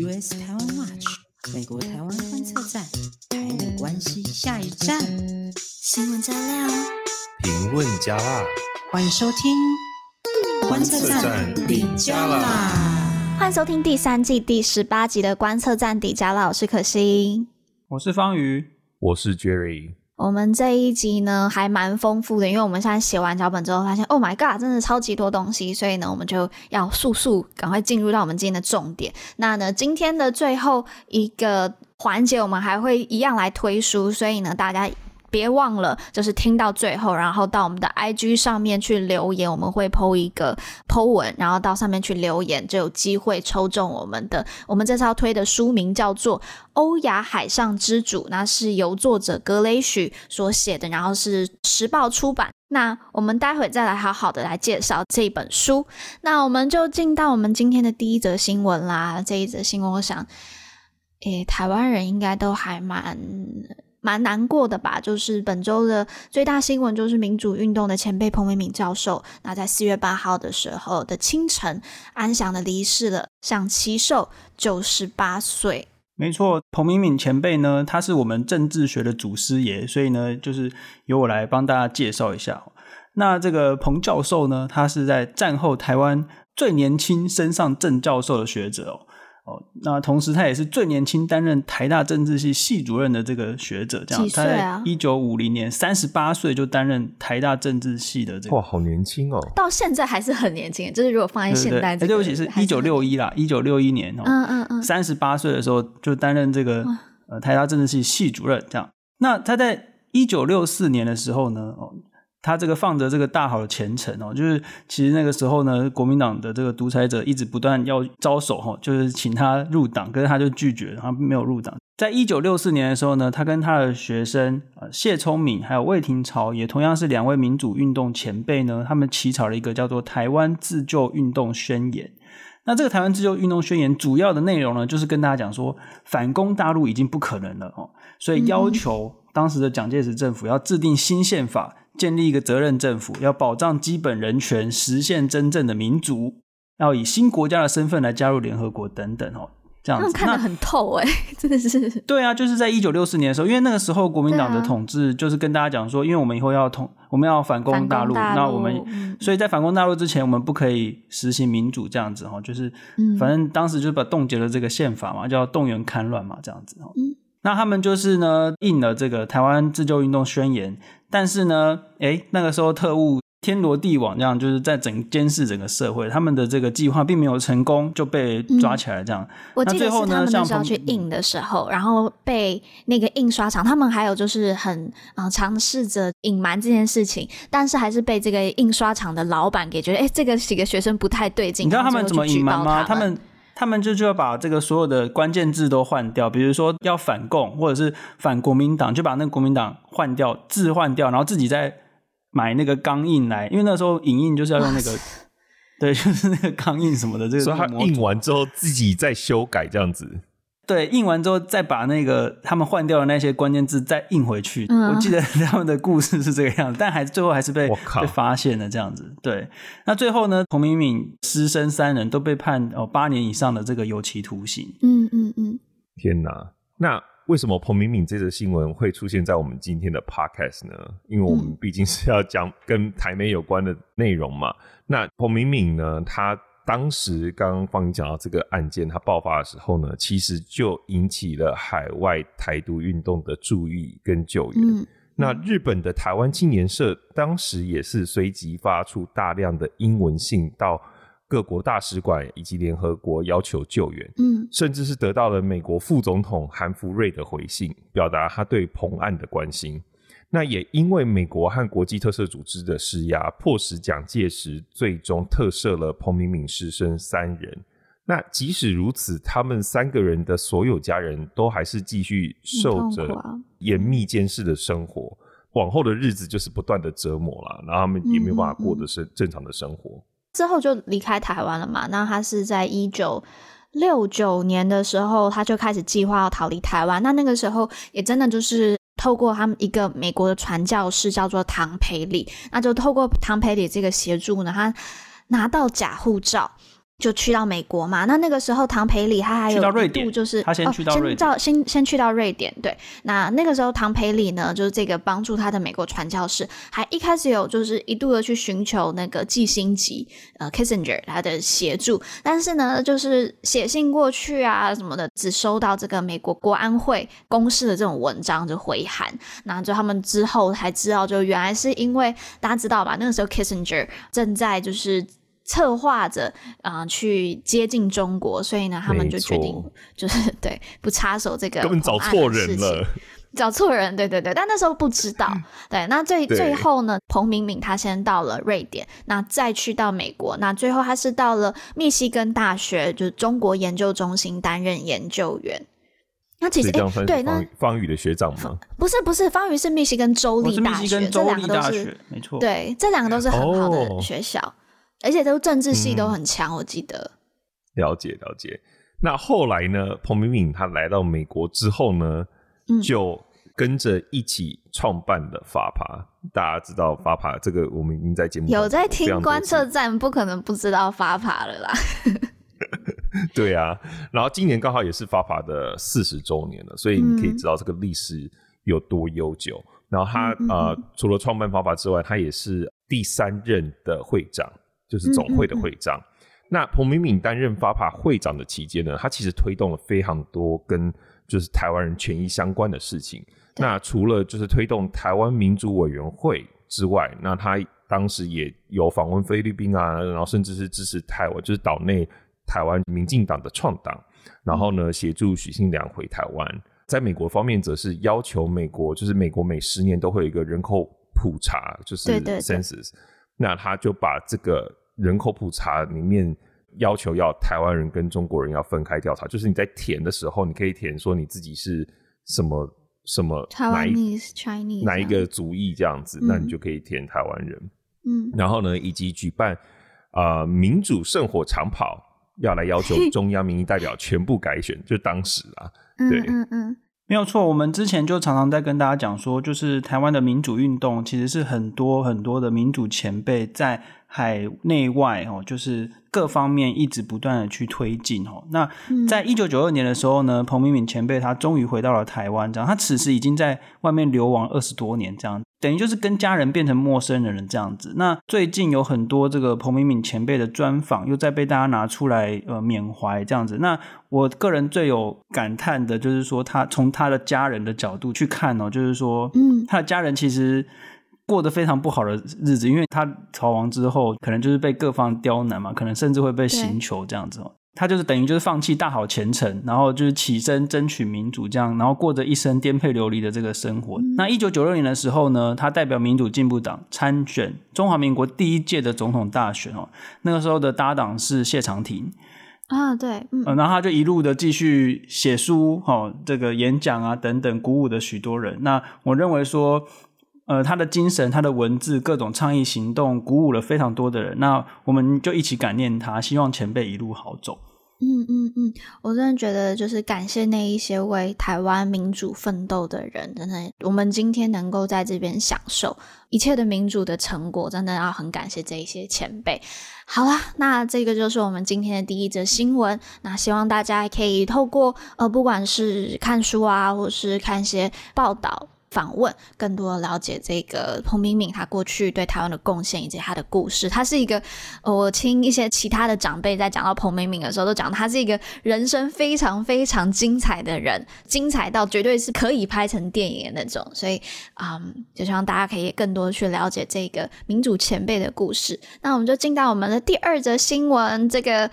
US 台湾 Watch 美国台湾观测站，台美关系下一站，新闻加料，评论加辣，欢迎收听观测站底加辣，欢迎收听第三季第十八集的观测站底加辣，我是可心，我是方瑜，我是 Jerry。我们这一集呢还蛮丰富的，因为我们现在写完脚本之后，发现 Oh my God，真的超级多东西，所以呢，我们就要速速赶快进入到我们今天的重点。那呢，今天的最后一个环节，我们还会一样来推书，所以呢，大家。别忘了，就是听到最后，然后到我们的 IG 上面去留言，我们会 po 一个 po 文，然后到上面去留言，就有机会抽中我们的。我们这次要推的书名叫做《欧亚海上之主》，那是由作者格雷许所写的，然后是时报出版。那我们待会再来好好的来介绍这本书。那我们就进到我们今天的第一则新闻啦。这一则新闻，我想，诶，台湾人应该都还蛮。蛮难过的吧，就是本周的最大新闻，就是民主运动的前辈彭明敏教授，那在四月八号的时候的清晨，安详的离世了，享耆寿九十八岁。没错，彭明敏前辈呢，他是我们政治学的祖师爷，所以呢，就是由我来帮大家介绍一下。那这个彭教授呢，他是在战后台湾最年轻升上正教授的学者哦。哦，那同时他也是最年轻担任台大政治系系主任的这个学者，这样，几岁啊？他在一九五零年三十八岁就担任台大政治系的这个，哇，好年轻哦！到现在还是很年轻，就是如果放在现代，对不起，是一九六一啦，一九六一年哦，嗯嗯嗯，三十八岁的时候就担任这个呃台大政治系系主任，这样。那他在一九六四年的时候呢，哦。他这个放着这个大好的前程哦，就是其实那个时候呢，国民党的这个独裁者一直不断要招手哈，就是请他入党，可是他就拒绝，他没有入党。在一九六四年的时候呢，他跟他的学生呃谢聪敏还有魏廷朝，也同样是两位民主运动前辈呢，他们起草了一个叫做《台湾自救运动宣言》。那这个《台湾自救运动宣言》主要的内容呢，就是跟大家讲说，反攻大陆已经不可能了哦，所以要求当时的蒋介石政府要制定新宪法。建立一个责任政府，要保障基本人权，实现真正的民主，要以新国家的身份来加入联合国等等哦，这样子。看得很透哎，真的是。对啊，就是在一九六四年的时候，因为那个时候国民党的统治就是跟大家讲说，因为我们以后要统，我们要反攻大陆，那我们、嗯、所以在反攻大陆之前，我们不可以实行民主这样子哈，就是反正当时就把冻结了这个宪法嘛，叫动员戡乱嘛，这样子哦。嗯。那他们就是呢，印了这个台湾自救运动宣言，但是呢，诶，那个时候特务天罗地网这样，就是在整监视整个社会，他们的这个计划并没有成功，就被抓起来这样。嗯、我记得是他们那时候去印的时候，然后被那个印刷厂，他们还有就是很啊尝试着隐瞒这件事情，但是还是被这个印刷厂的老板给觉得，哎，这个几个学生不太对劲。你知道他们怎么隐瞒吗？他们。他们就就要把这个所有的关键字都换掉，比如说要反共或者是反国民党，就把那个国民党换掉，字换掉，然后自己再买那个钢印来，因为那时候影印就是要用那个，对，就是那个钢印什么的，这个所以他印完之后自己再修改这样子。对，印完之后再把那个他们换掉的那些关键字再印回去。嗯、我记得 他们的故事是这个样子，但还是最后还是被被发现了这样子。对，那最后呢，彭明敏师生三人都被判哦八年以上的这个有期徒刑。嗯嗯嗯。天哪，那为什么彭明敏这则新闻会出现在我们今天的 podcast 呢？因为我们毕竟是要讲跟台媒有关的内容嘛。嗯、那彭明敏呢，他。当时刚刚方宇讲到这个案件，它爆发的时候呢，其实就引起了海外台独运动的注意跟救援。嗯、那日本的台湾青年社当时也是随即发出大量的英文信到各国大使馆以及联合国要求救援。嗯，甚至是得到了美国副总统韩福瑞的回信，表达他对彭案的关心。那也因为美国和国际特赦组织的施压，迫使蒋介石最终特赦了彭明敏师生三人。那即使如此，他们三个人的所有家人都还是继续受着严密监视的生活，往后的日子就是不断的折磨了，然后他们也没有办法过的是正常的生活。嗯嗯。之后就离开台湾了嘛？那他是在一九六九年的时候，他就开始计划要逃离台湾。那那个时候也真的就是。透过他们一个美国的传教士叫做唐培里，那就透过唐培里这个协助呢，他拿到假护照，就去到美国嘛。那那个时候唐培里他还有一度就是他先去到瑞典，哦、先先先去到瑞典。对，那那个时候唐培里呢，就是这个帮助他的美国传教士，还一开始有就是一度的去寻求那个季星级呃 Kissinger 他的协助，但是呢，就是写信过去啊什么的，只收到这个美国国安会公示的这种文章就回函。那就他们之后才知道，就原来是因为大家知道吧，那个时候 Kissinger 正在就是。策划着啊、呃，去接近中国，所以呢，他们就决定就是 对不插手这个，根本找错人了，找错人，对对对，但那时候不知道，对，那最最后呢，彭明敏他先到了瑞典，那再去到美国，那最后他是到了密西根大学，就是中国研究中心担任研究员。那其实哎，对，那方宇的学长吗？不是不是，方宇是密西根州立大学，这两个都是没错，对，这两个都是很好的学校。哦而且都政治系都很强，嗯，我记得。了解了解。那后来呢？彭明敏他来到美国之后呢，嗯，就跟着一起创办了 FAPA。大家知道 FAPA 这个，我们已经在节目有在听观测站，不可能不知道 FAPA 了啦。对啊，然后今年刚好也是 FAPA 的四十周年了，所以你可以知道这个历史有多悠久。嗯，然后他，嗯，呃，除了创办 FAPA 之外，他也是第三任的会长。就是总会的会长。嗯嗯嗯，那彭明敏担任 FAPA 会长的期间呢，他其实推动了非常多跟就是台湾人权益相关的事情。那除了就是推动台湾民主委员会之外，那他当时也有访问菲律宾啊，然后甚至是支持台湾，就是岛内台湾民进党的创党，然后呢协助许信良回台湾。在美国方面，则是要求美国，就是美国每十年都会有一个人口普查，就是 census。对对对。那他就把这个人口普查里面要求要台湾人跟中国人要分开调查，就是你在填的时候，你可以填说你自己是什么什么哪一 Chinese 哪一个族裔这样子，嗯，那你就可以填台湾人。嗯，然后呢，以及举办啊、呃、民主圣火长跑，要来要求中央民意代表全部改选，就当时啊，对，嗯嗯。嗯没有错，我们之前就常常在跟大家讲说，就是台湾的民主运动其实是很多很多的民主前辈在海内外哦，就是各方面一直不断的去推进哦。那在一九九二年的时候呢，彭明敏前辈他终于回到了台湾，这样他此时已经在外面流亡二十多年，这样。等于就是跟家人变成陌生人了这样子。那最近有很多这个彭明敏前辈的专访，又在被大家拿出来呃缅怀这样子。那我个人最有感叹的就是说，他从他的家人的角度去看哦，就是说，嗯，他的家人其实过得非常不好的日子，因为他逃亡之后，可能就是被各方刁难嘛，可能甚至会被刑求这样子哦。他就是等于就是放弃大好前程，然后就是起身争取民主，这样，然后过着一生颠沛流离的这个生活。嗯、那一九九六年的时候呢，他代表民主进步党参选中华民国第一届的总统大选哦。那个时候的搭档是谢长廷啊，对，嗯，然后他就一路的继续写书，哈，这个演讲啊等等，鼓舞的许多人。那我认为说，呃，他的精神、他的文字、各种倡议行动，鼓舞了非常多的人。那我们就一起感念他，希望前辈一路好走。嗯嗯嗯，我真的觉得就是感谢那一些为台湾民主奋斗的人，真的，我们今天能够在这边享受一切的民主的成果，真的要很感谢这一些前辈。好啦，那这个就是我们今天的第一则新闻。那希望大家可以透过呃，不管是看书啊，或是看一些报道。访问更多了解这个彭明敏他过去对台湾的贡献以及他的故事。他是一个，我听一些其他的长辈在讲到彭明敏的时候，都讲他是一个人生非常非常精彩的人，精彩到绝对是可以拍成电影的那种。所以，嗯，就希望大家可以更多去了解这个民主前辈的故事。那我们就进到我们的第二则新闻，这个。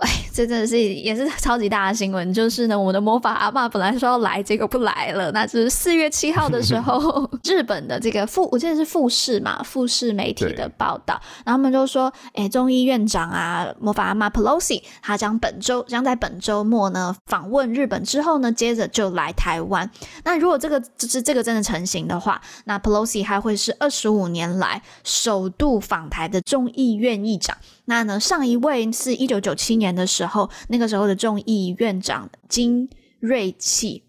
哎，这真的是也是超级大的新闻，就是呢，我们的魔法阿嬷本来说要来，结果不来了。那就是四月七号的时候，日本的这个富，我记得是富士嘛，富士媒体的报道，然后他们就说，哎，众议院长啊，魔法阿妈 Pelosi，他将本周将在本周末呢访问日本之后呢，接着就来台湾。那如果这个就是这个真的成型的话，那 Pelosi 还会是二十五年来首度访台的众议院议长。那呢，上一位是一九九七年的时候，那个时候的众议院长金瑞气。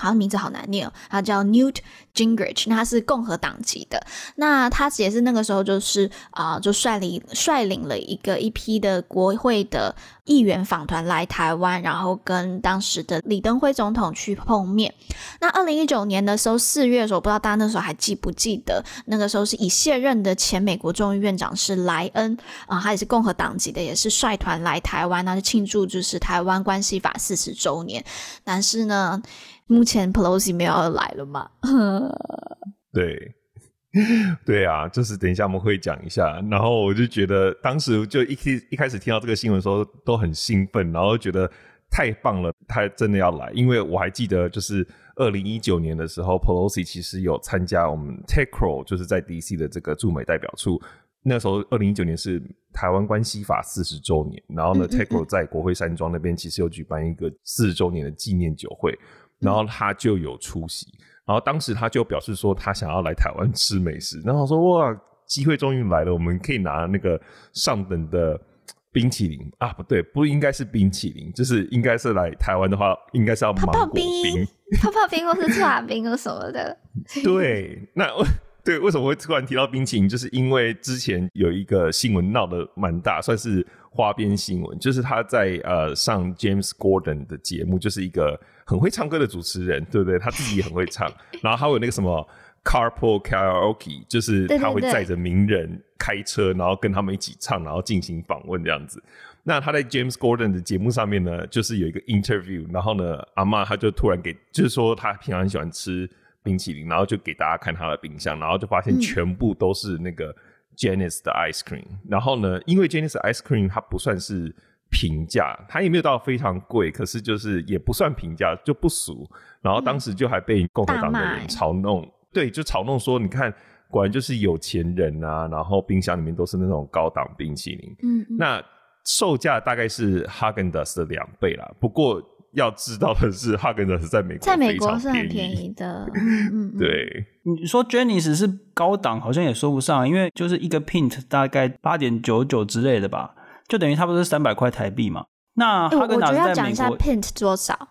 好，名字好难念哦，他叫 Newt Gingrich，那他是共和党籍的，那他也是那个时候就是啊、就率领率领了一个一批的国会的议员访团来台湾，然后跟当时的李登辉总统去碰面。那二零一九年的时候，四月的时候，不知道大家那时候还记不记得，那个时候是已卸任的前美国众议院长是莱恩啊、他也是共和党籍的，也是率团来台湾，那就庆祝就是台湾关系法四十周年。但是呢，目前 Pelosi 没有要来了嘛？对，对啊，就是等一下我们会讲一下。然后我就觉得，当时就一开一开始听到这个新闻的时候，都很兴奋，然后觉得太棒了，他真的要来。因为我还记得，就是二零一九年的时候，Pelosi 其实有参加我们 TechCrowd，就是在 DC 的这个驻美代表处。那时候二零一九年是台湾关系法四十周年，然后呢，TechCrowd 在国会山庄那边其实有举办一个四十周年的纪念酒会。然后他就有出席，然后当时他就表示说他想要来台湾吃美食，然后说哇，机会终于来了，我们可以拿那个上等的冰淇淋啊，不对，不应该是冰淇淋，就是应该是来台湾的话，应该是要芒果冰、泡泡冰或是剉冰或什么的。对，那对为什么会突然提到冰淇淋？就是因为之前有一个新闻闹得蛮大，算是花边新闻，就是他在呃上 James Gordon 的节目，就是一个。很会唱歌的主持人，对不对？他自己也很会唱，然后还有那个什么 Carpool Karaoke，就是他会载着名人开车，然后跟他们一起唱，然后进行访问这样子。那他在 James Gordon 的节目上面呢，就是有一个 interview，然后呢，阿妈他就突然给，就是说他平常很喜欢吃冰淇淋，然后就给大家看他的冰箱，然后就发现全部都是那个 Janice 的 ice cream，嗯。然后呢，因为 Janice 的 ice cream 它不算是。平价，它也没有到非常贵，可是就是也不算平价，就不俗。然后当时就还被共和党的人嘲弄，嗯、对，就嘲弄说，你看，果然就是有钱人啊。然后冰箱里面都是那种高档冰淇淋，嗯，那售价大概是哈根达斯的两倍啦。不过要知道的是，哈根达斯在美国在美国是很便宜的，嗯，对。你说 Jeni's 是高档，好像也说不上，因为就是一个 pint 大概八点九九之类的吧。就等于差不多是三百块台币嘛。那哈根达斯在美国，我觉得要讲一下 pint 多少？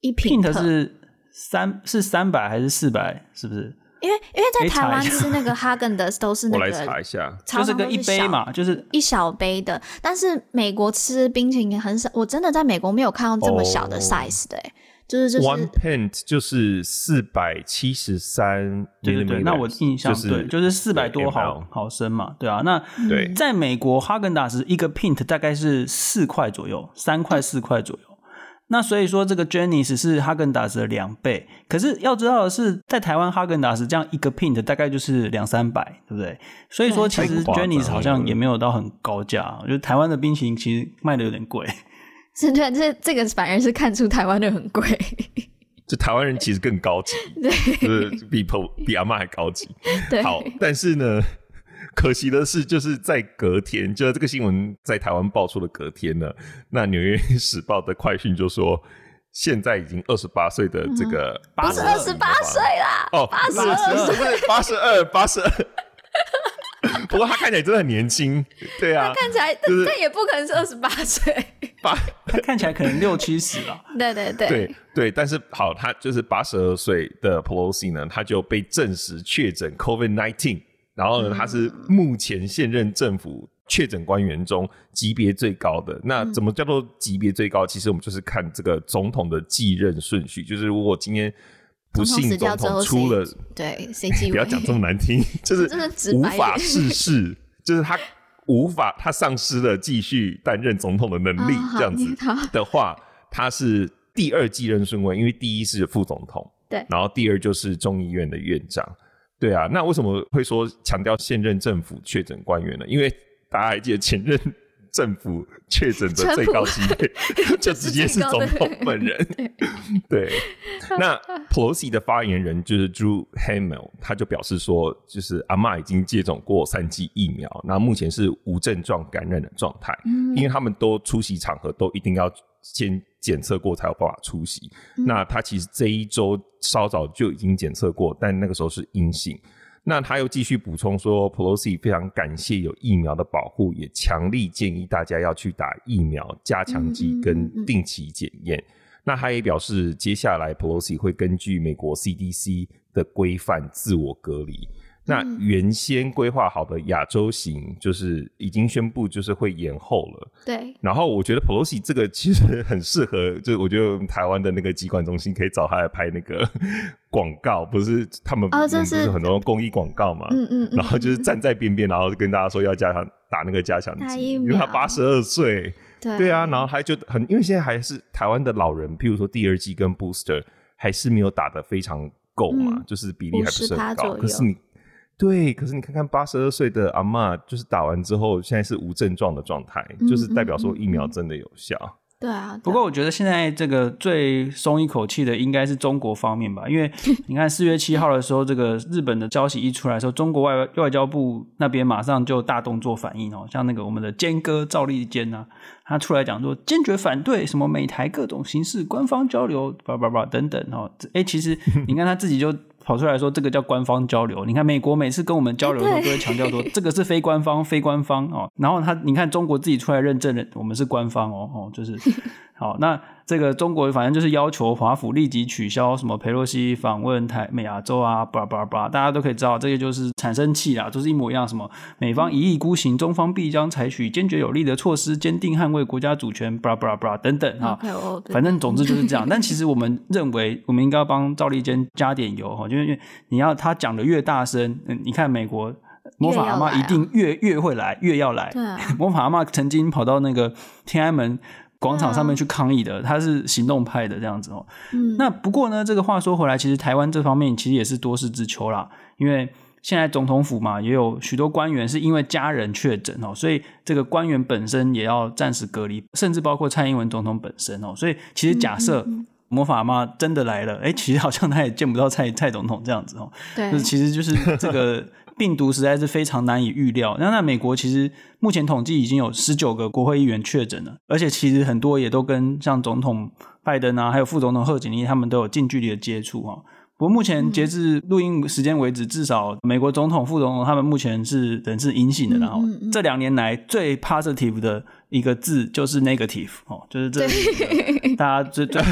一 pint 是三是三百还是四百？是不是？因为因为在台湾吃那个哈根达斯都是 那个，我来查一下，就是个一杯嘛，就是一小杯的。但是美国吃冰淇淋很少，我真的在美国没有看到这么小的 size 的、欸。Oh. 就是就是，one pint 就是四百七十三，对对对，那我印象、就是、对，就是四百多毫毫升嘛，对啊，那对，在美国哈根达斯一个 pint 大概是四块左右，三块四块左右，那所以说这个 Jennis 是哈根达斯的两倍，可是要知道的是，在台湾哈根达斯这样一个 pint 大概就是两三百，对不对？所以说其实 Jeni's 好像也没有到很高价，我觉得台湾的冰淇淋其实卖的有点贵。是对，这这个反而是看出台湾的很贵。就台湾人其实更高级，对，就是比比阿妈还高级。对，好，但是呢，可惜的是，就是在隔天，就这个新闻在台湾爆出的隔天呢，那《纽约时报》的快讯就说，现在已经二十八岁的这个，不是二十八岁啦，哦，八十二，不是八十二，八十二。不过他看起来真的很年轻，对啊，他看起来，就是、但也不可能是二十八岁，八，他看起来可能六七十了，对对对，对对，但是好，他就是八十二岁的 Pelosi 呢，他就被证实确诊 COVID nineteen，然后呢，他是目前现任政府确诊官员中级别最高的。那怎么叫做级别最高？其实我们就是看这个总统的继任顺序，就是如果今天。不幸总统出了，对，谁？不要讲这么难听，就是无法逝世，就是他无法，他丧失了继续担任总统的能力，这样子的话，他是第二继任顺位，因为第一是副总统，对，然后第二就是众议院的院长，对啊，那为什么会说强调现任政府确诊官员呢？因为大家还记得前任。政府确诊的最高级别，就直接是总统本人。对，那 Pelosi 的发言人就是 Drew Hamill，他就表示说，就是阿嬷已经接种过三剂疫苗，那目前是无症状感染的状态。嗯，因为他们都出席场合都一定要先检测过才有办法出席。嗯，那他其实这一周稍早就已经检测过，但那个时候是阴性。那他又继续补充说，Pelosi 非常感谢有疫苗的保护，也强力建议大家要去打疫苗、加强剂跟定期检验。那他也表示，接下来 Pelosi 会根据美国 CDC 的规范自我隔离。那原先规划好的亚洲行，就是已经宣布就是会延后了。对。然后我觉得 Pelosi 这个其实很适合，就我觉得台湾的那个疾管中心可以找他来拍那个 广告，不是他们不是很多公益广告嘛？嗯嗯。然后就是站在边边，然后跟大家说要加强打那个加强剂，因为他八十二岁。对。对啊，然后还就很，因为现在还是台湾的老人，譬如说第二季跟 booster 还是没有打得非常够嘛，嗯、就是比例还不是很高。可是你。对，可是你看看八十二岁的阿嬷，就是打完之后，现在是无症状的状态，嗯，就是代表说疫苗真的有效。对啊。不过我觉得现在这个最松一口气的应该是中国方面吧，因为 你看四月七号的时候，这个日本的消息一出来的时候，中国外外交部那边马上就大动作反应哦，像那个我们的坚哥赵立坚啊，他出来讲说坚决反对什么美台各种形式官方交流，叭叭叭等等哦。哎，其实你看他自己就。跑出来说这个叫官方交流，你看美国每次跟我们交流的时候都会强调说 这个是非官方、非官方哦，然后他你看中国自己出来认证了我们是官方哦哦，就是好那。这个中国反正就是要求华府立即取消什么佩洛西访问台美亚洲啊，巴拉巴拉巴拉，大家都可以知道，这个就是产生气啦，就是一模一样。什么美方一意孤行，中方必将采取坚决有力的措施，坚定捍卫国家主权，巴拉巴拉巴拉等等哈。反正总之就是这样。但其实我们认为，我们应该要帮赵立坚加点油哈，因为你要他讲的越大声，嗯，你看美国魔法阿嬷一定越越，越会来，越要来。对啊，魔法阿嬷曾经跑到那个天安门。广场上面去抗议的，他是行动派的这样子哦。嗯，那不过呢，这个话说回来，其实台湾这方面其实也是多事之秋啦。因为现在总统府嘛，也有许多官员是因为家人确诊哦，所以这个官员本身也要暂时隔离，甚至包括蔡英文总统本身哦。所以其实假设魔法妈真的来了，哎，其实好像他也见不到蔡蔡总统这样子哦。对，就是其实就是这个。病毒实在是非常难以预料。那那美国其实目前统计已经有十九个国会议员确诊了，而且其实很多也都跟像总统拜登啊，还有副总统贺锦丽他们都有近距离的接触哈。不过目前截至录音时间为止，至少美国总统、副总统他们目前是人是阴性的。然后这两年来最 positive 的。一个字就是 negative 哦，就是这 大家最最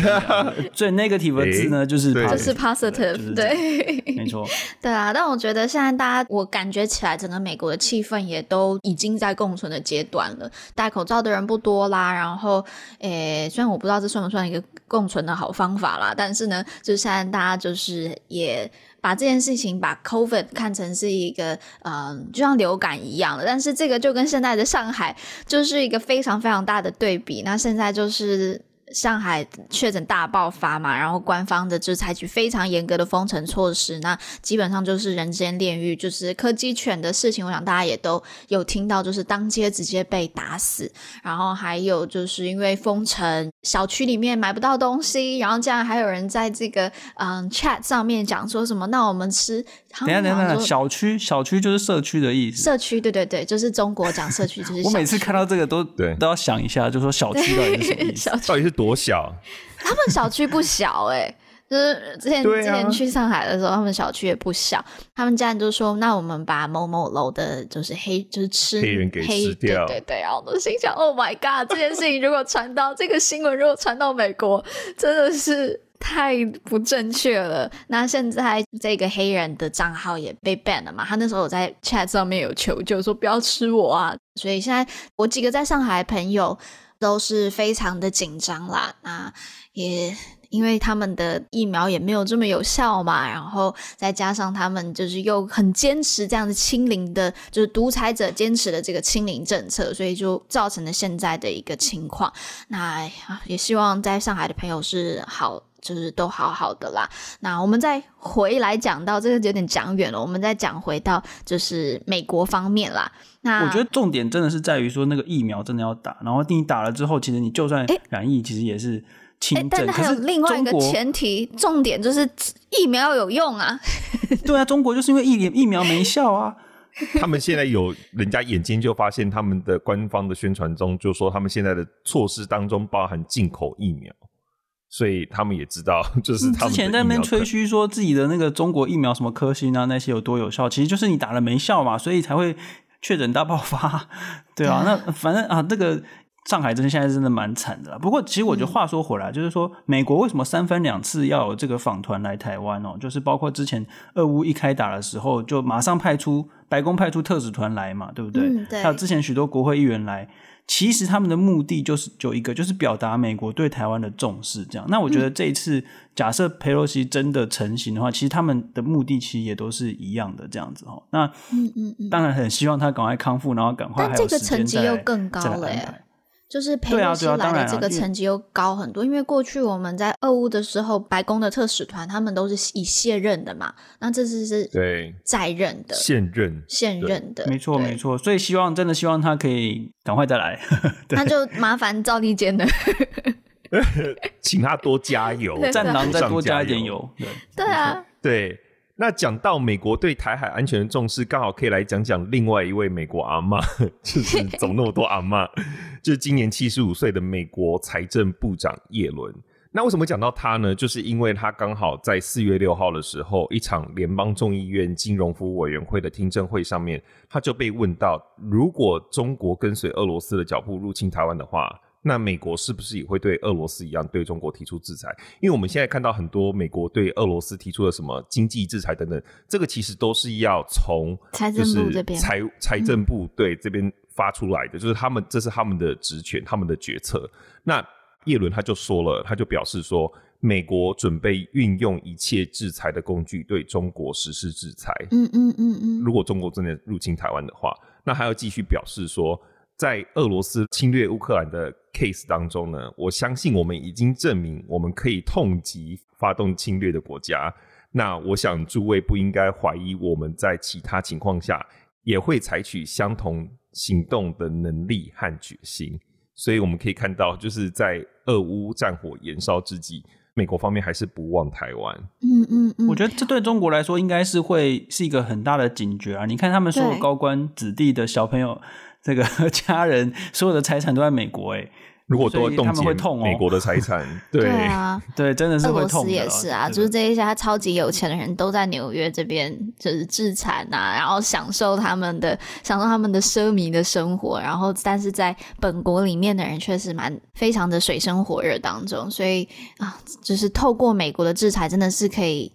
最 negative 的字呢，就是就是 positive，对，没错，对啊。但我觉得现在大家，我感觉起来整个美国的气氛也都已经在共存的阶段了。戴口罩的人不多啦，然后诶，虽然我不知道这算不算一个共存的好方法啦，但是呢，就现在大家就是也。把这件事情把 COVID 看成是一个、呃，就像流感一样的，但是这个就跟现在的上海就是一个非常非常大的对比。那现在就是。上海确诊大爆发嘛，然后官方的就采取非常严格的封城措施，那基本上就是人间炼狱，就是柯基犬的事情，我想大家也都有听到，就是当街直接被打死，然后还有就是因为封城，小区里面买不到东西，然后竟然还有人在这个嗯 chat 上面讲说什么，那我们吃，等下等下，小区小区就是社区的意思，社区对对对，就是中国讲社区就是，我每次看到这个都对都要想一下，就说小区到底是什么意思，到底是。多小？他们小区不小哎、欸，就是之前、啊、之前去上海的时候，他们小区也不小。他们家人就说：“那我们把某某楼的，就是黑，就是吃黑人给吃掉。”对对对，然后我都心想：“Oh my god！” 这件事情如果传到这个新闻，如果传到美国，真的是太不正确了。那现在这个黑人的账号也被 ban 了嘛？他那时候我在 chat 上面有求救，说不要吃我啊。所以现在我几个在上海的朋友。都是非常的紧张啦，那也因为他们的疫苗也没有这么有效嘛，然后再加上他们就是又很坚持这样的清零的，就是独裁者坚持的这个清零政策，所以就造成了现在的一个情况。那也希望在上海的朋友是好，就是都好好的啦。那我们再回来讲到这个有点讲远了，我们再讲回到就是美国方面啦。那我觉得重点真的是在于说那个疫苗真的要打，然后你打了之后，其实你就算染疫，其实也是轻症。但是还有另外一个前提，重点就是疫苗要有用啊。对啊，中国就是因为疫疫苗没效啊。他们现在有人家眼睛就发现，他们的官方的宣传中就说，他们现在的措施当中包含进口疫苗。所以他们也知道，就是他们之前在那边吹嘘说自己的那个中国疫苗什么科兴啊那些有多有效，其实就是你打了没效嘛，所以才会确诊大爆发。对啊，那反正啊，这个上海真现在真的蛮惨的啦。不过其实我觉得话说回来，嗯、就是说美国为什么三番两次要有这个访团来台湾哦？就是包括之前俄乌一开打的时候，就马上派出白宫派出特使团来嘛，对不对？嗯、对。还有之前许多国会议员来。其实他们的目的就是就一个，就是表达美国对台湾的重视。这样，那我觉得这一次假设佩洛西真的成型的话，其实他们的目的其实也都是一样的，这样子哦。那嗯嗯嗯，当然很希望他赶快康复，然后赶快还有时间再来。但这个成绩又更高了耶。就是裴洛西来的这个成绩又高很多，因为过去我们在俄乌的时候，白宫的特使团他们都是以卸任的嘛，那这次是对。在任的现任现任的，没错没错，所以希望真的希望他可以赶快再来，那就麻烦赵立坚了，请他多加油，战狼再多加一点油，对对啊，对。那讲到美国对台海安全的重视，刚好可以来讲讲另外一位美国阿妈，就是怎么那么多阿妈，就是今年七十五岁的美国财政部长耶伦。那为什么讲到他呢？就是因为他刚好在四月六号的时候，一场联邦众议院金融服务委员会的听证会上面，他就被问到，如果中国跟随俄罗斯的脚步入侵台湾的话。那美国是不是也会对俄罗斯一样对中国提出制裁？因为我们现在看到很多美国对俄罗斯提出的什么经济制裁等等，这个其实都是要从财政部这边财财政部对这边发出来的，就是他们这是他们的职权，他们的决策。那叶伦他就说了，他就表示说，美国准备运用一切制裁的工具对中国实施制裁。嗯嗯嗯嗯，如果中国真的入侵台湾的话，那还要继续表示说。在俄罗斯侵略乌克兰的 case 当中呢，我相信我们已经证明我们可以痛击发动侵略的国家。那我想诸位不应该怀疑我们在其他情况下也会采取相同行动的能力和决心。所以我们可以看到，就是在俄乌战火燃烧之际，美国方面还是不忘台湾。嗯嗯嗯，我觉得这对中国来说应该是会是一个很大的警觉啊！你看他们所有高官子弟的小朋友。这个 家人所有的财产都在美国哎，如果都他们会痛哦，美国的财产，对，对啊，对，真的是会痛的。俄罗斯也是啊，就是这一些超级有钱的人都在纽约这边就是置产啊，然后享受他们的享受他们的奢靡的生活，然后但是在本国里面的人确实蛮非常的水深火热当中，所以啊，就是透过美国的制裁，真的是可以。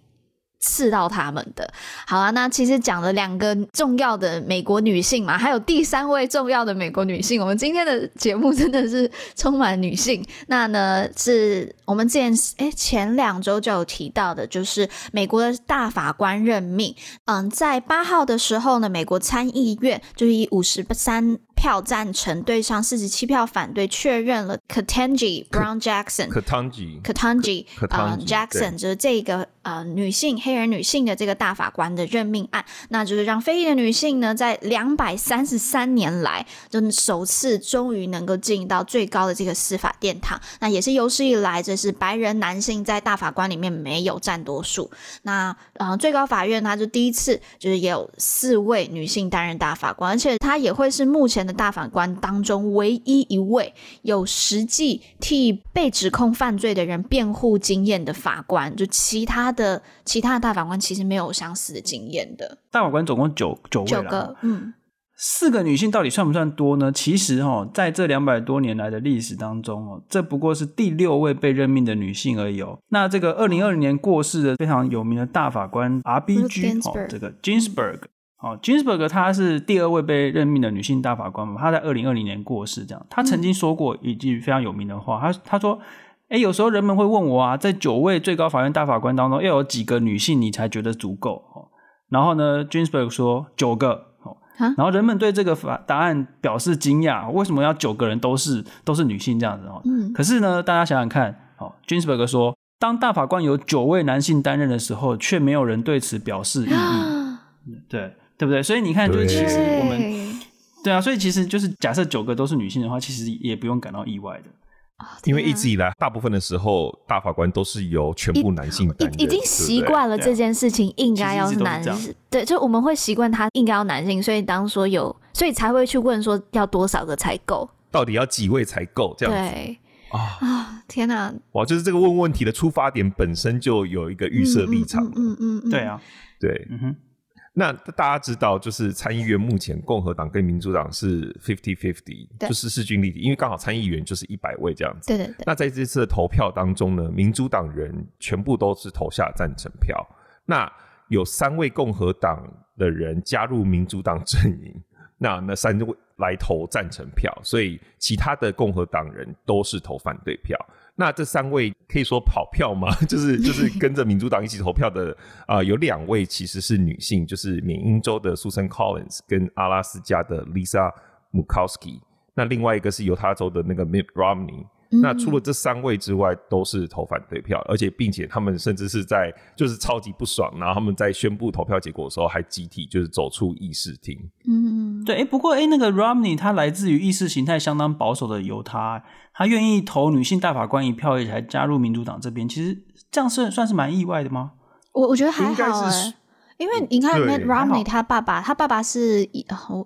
刺到他们的。好啊，那其实讲了两个重要的美国女性嘛，还有第三位重要的美国女性。我们今天的节目真的是充满女性。那呢，是我们之前诶前两周就有提到的，就是美国的大法官任命。嗯，在八号的时候呢，美国参议院就是以五十三票赞成对上四十七票反对，确认了 Katanji Brown Jackson。Ketanji Ketanji 啊 Jackson 就是这个呃女性黑人女性的这个大法官的任命案，那就是让非裔的女性呢，在两百三十三年来，就首次终于能够进到最高的这个司法殿堂。那也是有史以来，这是白人男性在大法官里面没有占多数。那呃最高法院它就第一次就是也有四位女性担任大法官，而且她也会是目前的。大法官当中唯一一位有实际替被指控犯罪的人辩护经验的法官，就其他的其他的大法官其实没有相似的经验的。大法官总共九九位，九个，嗯，四个女性到底算不算多呢？其实哦，在这两百多年来的历史当中哦，这不过是第六位被任命的女性而已哦。那这个二零二零年过世的非常有名的大法官 R.B.G. 哦，这个 Ginsburg。哦，Ginsburg 她是第二位被任命的女性大法官嘛？她在二零二零年过世，这样。她曾经说过一句非常有名的话，她她说：“哎，有时候人们会问我啊，在九位最高法院大法官当中，要有几个女性你才觉得足够？”哦，然后呢，Ginsburg 说九个。哦，然后人们对这个法答案表示惊讶，为什么要九个人都是都是女性这样子？哦，嗯。可是呢，大家想想看，哦，Ginsburg 说，当大法官有九位男性担任的时候，却没有人对此表示异议。对。对不对？所以你看，就是其实我们对，啊，所以其实就是假设九个都是女性的话，其实也不用感到意外的，因为一直以来大部分的时候，大法官都是由全部男性担任，已经习惯了这件事情应该要是男性，对，就我们会习惯他应该要男性，所以当说有，所以才会去问说要多少个才够，到底要几位才够这样子。对。啊。啊！天哪，哇，就是这个问问题的出发点本身就有一个预设立场，嗯嗯，嗯，嗯，嗯，对啊，对，嗯哼。那大家知道，就是参议院目前共和党跟民主党是 fifty fifty，就是势均力敌，因为刚好参议员就是一百位这样子。对对对。那在这次的投票当中呢，民主党人全部都是投下赞成票。那有三位共和党的人加入民主党阵营，那那三位来投赞成票，所以其他的共和党人都是投反对票。那这三位可以说跑票吗？就是就是跟着民主党一起投票的啊、呃，有两位其实是女性，就是缅因州的 Susan Collins 跟阿拉斯加的 Lisa Murkowski。那另外一个是犹他州的那个 Mitt Romney。那除了这三位之外，都是投反对票，而且并且他们甚至是在就是超级不爽，然后他们在宣布投票结果的时候，还集体就是走出议事厅。嗯，对，哎，不过哎，那个 Romney 他来自于意识形态相当保守的犹他，他愿意投女性大法官一票，也才加入民主党这边。其实这样算算是蛮意外的吗？我我觉得还好哎。因为你看，Mitt Romney 他爸爸，他爸爸是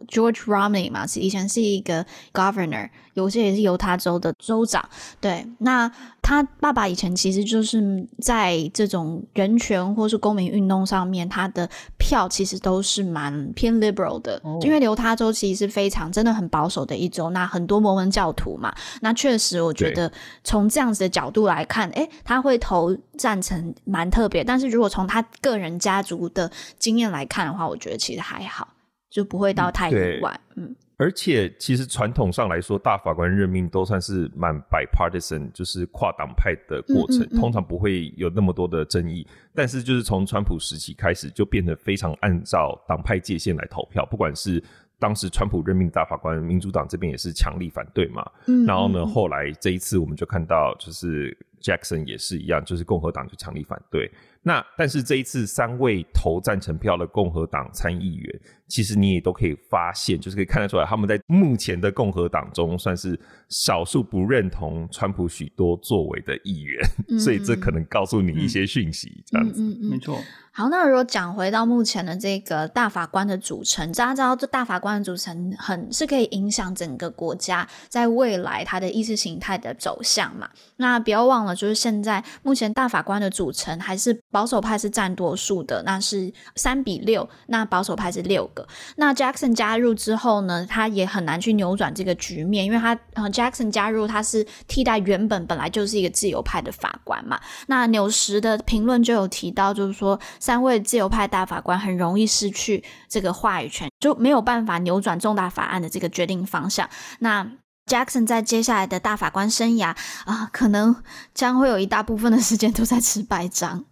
George Romney 嘛，是以前是一个 Governor，有些也是犹他州的州长。对，那他爸爸以前其实就是在这种人权或是公民运动上面，他的票其实都是蛮偏 liberal 的。哦、因为犹他州其实是非常真的很保守的一州，那很多摩门教徒嘛，那确实我觉得从这样子的角度来看，诶，他会投赞成蛮特别。但是如果从他个人家族的经验来看的话，我觉得其实还好，就不会到太意外。嗯，而且其实传统上来说，大法官任命都算是蛮 bipartisan，就是跨党派的过程，嗯嗯嗯，通常不会有那么多的争议。但是就是从川普时期开始，就变得非常按照党派界限来投票，不管是。当时川普任命大法官，民主党这边也是强力反对嘛。嗯，然后呢，后来这一次我们就看到，就是 Jackson 也是一样，就是共和党就强力反对。那但是这一次三位投赞成票的共和党参议员，其实你也都可以发现，就是可以看得出来，他们在目前的共和党中算是少数不认同川普许多作为的议员，嗯、所以这可能告诉你一些讯息，这样子，嗯嗯嗯、没错。好，那如果讲回到目前的这个大法官的组成，大家知道这大法官的组成很是可以影响整个国家在未来它的意识形态的走向嘛？那不要忘了，就是现在目前大法官的组成还是保守派是占多数的，那是三比六，那保守派是六那 Jackson 加入之后呢，他也很难去扭转这个局面，因为他呃 Jackson 加入他是替代原本本来就是一个自由派的法官嘛。那纽时的评论就有提到，就是说。三位自由派大法官很容易失去这个话语权，就没有办法扭转重大法案的这个决定方向。那 Jackson 在接下来的大法官生涯啊，可能将会有一大部分的时间都在吃白章。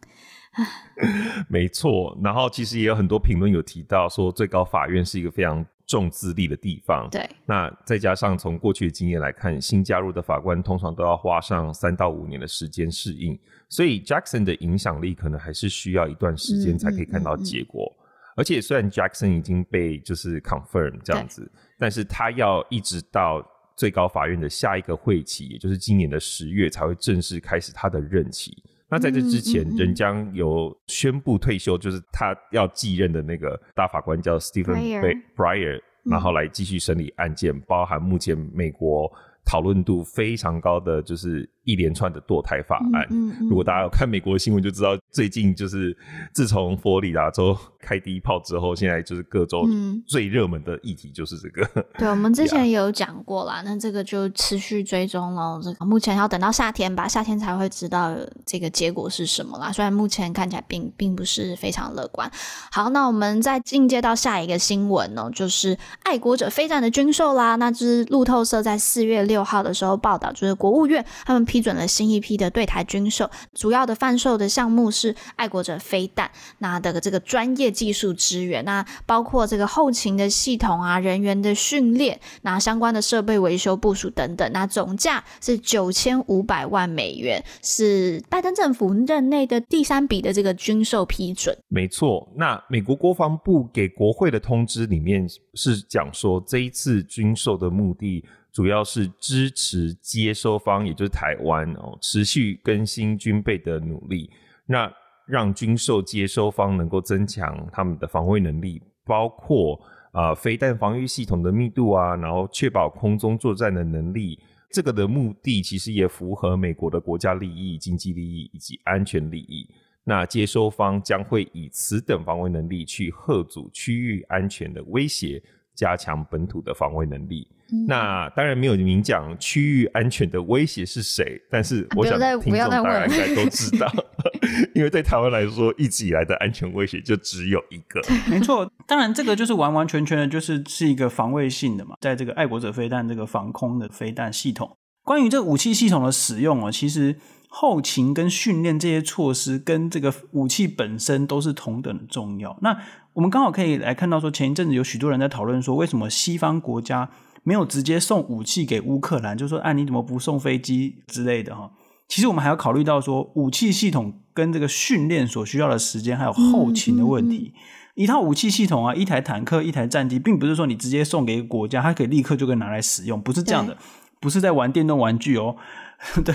没错，然后其实也有很多评论有提到说，最高法院是一个非常重资历的地方。对，那再加上从过去的经验来看，新加入的法官通常都要花上三到五年的时间适应。所以 Jackson 的影响力可能还是需要一段时间才可以看到结果。嗯嗯嗯嗯、而且虽然 Jackson 已经被就是 confirm 这样子，但是他要一直到最高法院的下一个会期，也就是今年的十月才会正式开始他的任期。那在这之前，仍将有宣布退休，就是他要继任的那个大法官叫 Stephen Breyer，然后来继续审理案件，包含目前美国讨论度非常高的就是。一连串的堕胎法案，嗯嗯嗯、如果大家有看美国的新闻，就知道最近就是自从佛罗里达州开第一炮之后，现在就是各州最热门的议题就是这个。嗯、对，我们之前 也有讲过啦，那这个就持续追踪了。这个目前要等到夏天吧，夏天才会知道这个结果是什么啦。虽然目前看起来并并不是非常乐观。好，那我们再进阶到下一个新闻呢，就是爱国者飞战的军售啦。那就是路透社在四月六六号的时候报道，就是国务院他们。批准了新一批的对台军售，主要的贩售的项目是爱国者飞弹，那的这个专业技术支援，那包括这个后勤的系统啊，人员的训练，那相关的设备维修部署等等，那总价是九千五百万美元，是拜登政府任内的第三笔的这个军售批准。没错，那美国国防部给国会的通知里面是讲说，这一次军售的目的。主要是支持接收方，也就是台湾哦，持续更新军备的努力，那让军售接收方能够增强他们的防卫能力，包括啊、呃、飞弹防御系统的密度啊，然后确保空中作战的能力。这个的目的其实也符合美国的国家利益、经济利益以及安全利益。那接收方将会以此等防卫能力去吓阻区域安全的威胁，加强本土的防卫能力。嗯、那当然没有明讲区域安全的威胁是谁，但是我想听众大概应该都知道，因为对台湾来说，一直以来的安全威胁就只有一个。没错，当然这个就是完完全全的，就是是一个防卫性的嘛，在这个爱国者飞弹这个防空的飞弹系统。关于这个武器系统的使用哦，其实。后勤跟训练这些措施，跟这个武器本身都是同等的重要。那我们刚好可以来看到，说前一阵子有许多人在讨论说，为什么西方国家没有直接送武器给乌克兰？就说，啊，你怎么不送飞机之类的？哈，其实我们还要考虑到说，武器系统跟这个训练所需要的时间，还有后勤的问题。一套武器系统啊，一台坦克，一台战机，并不是说你直接送给一个国家，它可以立刻就可以拿来使用，不是这样的，不是在玩电动玩具哦。对，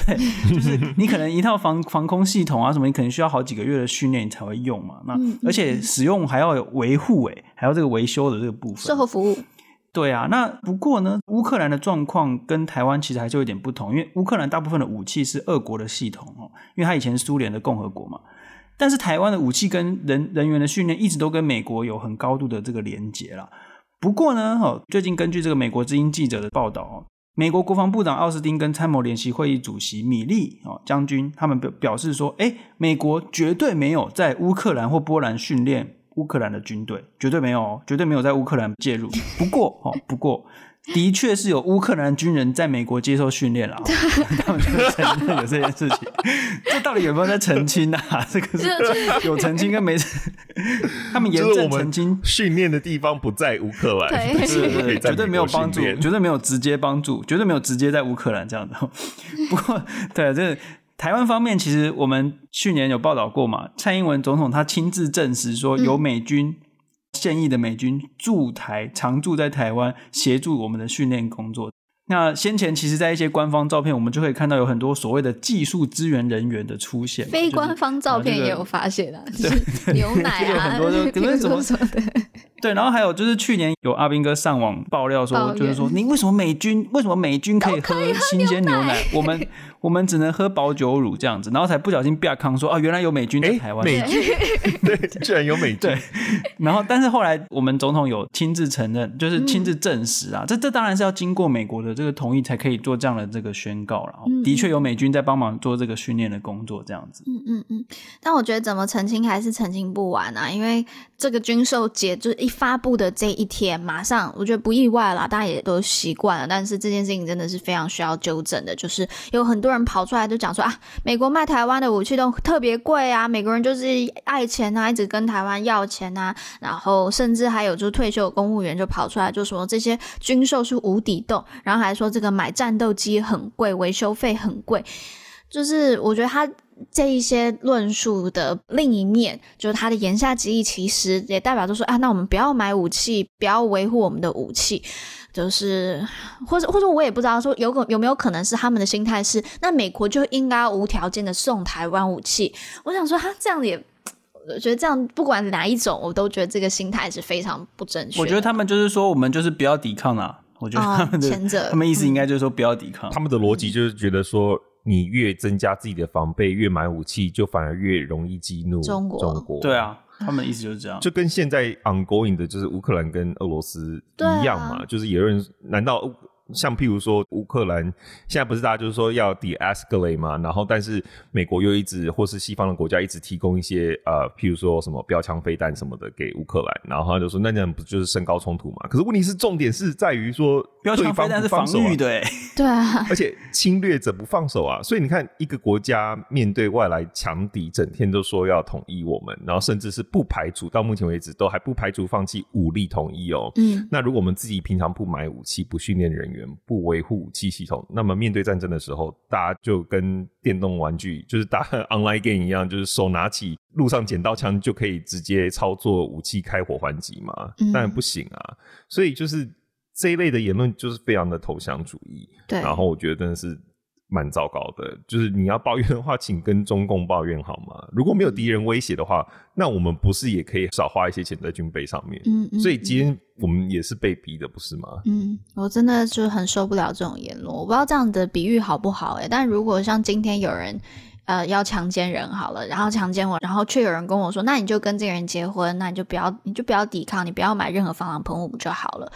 就是 你可能一套防防空系统啊什么，你可能需要好几个月的训练你才会用嘛。那而且使用还要有维护，诶，还要这个维修的这个部分。售后服务。对啊，那不过呢，乌克兰的状况跟台湾其实还是有点不同，因为乌克兰大部分的武器是俄国的系统哦，因为它以前苏联的共和国嘛。但是台湾的武器跟人人员的训练一直都跟美国有很高度的这个连结啦。不过呢，哦，最近根据这个美国之音记者的报道哦。美国国防部长奥斯汀跟参谋联席会议主席米利哦将军，他们表表示说，诶，美国绝对没有在乌克兰或波兰训练乌克兰的军队，绝对没有，绝对没有在乌克兰介入。不过，哦，不过。的确是有乌克兰军人在美国接受训练了，他们就承认有这件事情。这到底有没有在澄清啊？这个是有澄清跟没澄？他们严正澄清，训练的地方不在乌克兰，对，对，对，绝对没有帮助，绝对没有直接帮助，绝对没有直接在乌克兰这样的。不过，对，这个台湾方面，其实我们去年有报道过嘛，蔡英文总统他亲自证实说有美军。嗯现役的美军驻台常驻在台湾，协助我们的训练工作。那先前其实，在一些官方照片，我们就可以看到有很多所谓的技术支援人员的出现。非官方照片也有发现啊，就是牛奶啊，很多就 可能怎么说的。对，然后还有就是去年有阿兵哥上网爆料说，就是说你为什么美军为什么美军可以喝新鲜牛奶，我们 我们只能喝保酒乳这样子，然后才不小心被康说啊，原来有美军在台湾，美军 对，居然有美军。对，然后但是后来我们总统有亲自承认，就是亲自证实啊，这这当然是要经过美国的这个同意才可以做这样的这个宣告了。的确有美军在帮忙做这个训练的工作，这样子。嗯嗯嗯。但我觉得怎么澄清还是澄清不完啊，因为这个军售节就是一。发布的这一天，马上我觉得不意外啦，大家也都习惯了。但是这件事情真的是非常需要纠正的，就是有很多人跑出来就讲说啊，美国卖台湾的武器都特别贵啊，美国人就是爱钱啊，一直跟台湾要钱啊，然后甚至还有就退休的公务员就跑出来就说这些军售是无底洞，然后还说这个买战斗机很贵，维修费很贵，就是我觉得他。这一些论述的另一面，就是他的言下之意，其实也代表着说啊，那我们不要买武器，不要维护我们的武器，就是或者或者我也不知道说有可有没有可能是他们的心态是，那美国就应该无条件的送台湾武器。我想说他这样也，我觉得这样不管哪一种，我都觉得这个心态是非常不正确。我觉得他们就是说，我们就是不要抵抗啊。我觉得他们的、哦、前者他们意思应该就是说不要抵抗。他们的逻辑就是觉得说。你越增加自己的防备，越买武器，就反而越容易激怒中国。中国对啊，他们的意思就是这样。就跟现在 ongoing 的，就是乌克兰跟俄罗斯一样嘛，啊、就是有人难道？像譬如说乌克兰现在不是大家就是说要 de-escalate 嘛，然后但是美国又一直或是西方的国家一直提供一些呃譬如说什么标枪飞弹什么的给乌克兰，然后他就说那这样不就是升高冲突嘛？可是问题是重点是在于说标枪飞弹是防御的，欸，对啊，而且侵略者不放手啊，所以你看一个国家面对外来强敌，整天都说要统一我们，然后甚至是不排除到目前为止都还不排除放弃武力统一哦。嗯，那如果我们自己平常不买武器，不训练人员。不维护武器系统，那么面对战争的时候，大家就跟电动玩具，就是打 online game 一样，就是手拿起路上捡到枪就可以直接操作武器开火还击嘛？当然不行啊！所以就是这一类的言论就是非常的投降主义。对，然后我觉得真的是。蛮糟糕的，就是你要抱怨的话，请跟中共抱怨好吗？如果没有敌人威胁的话，那我们不是也可以少花一些钱在军备上面？嗯，嗯，所以今天我们也是被逼的，不是吗？嗯，我真的就很受不了这种言论。我不知道这样的比喻好不好？欸，诶，但如果像今天有人。呃要强奸人好了，然后强奸我，然后却有人跟我说，那你就跟这个人结婚，那你就不要你就不要抵抗，你不要买任何防狼喷雾不就好了？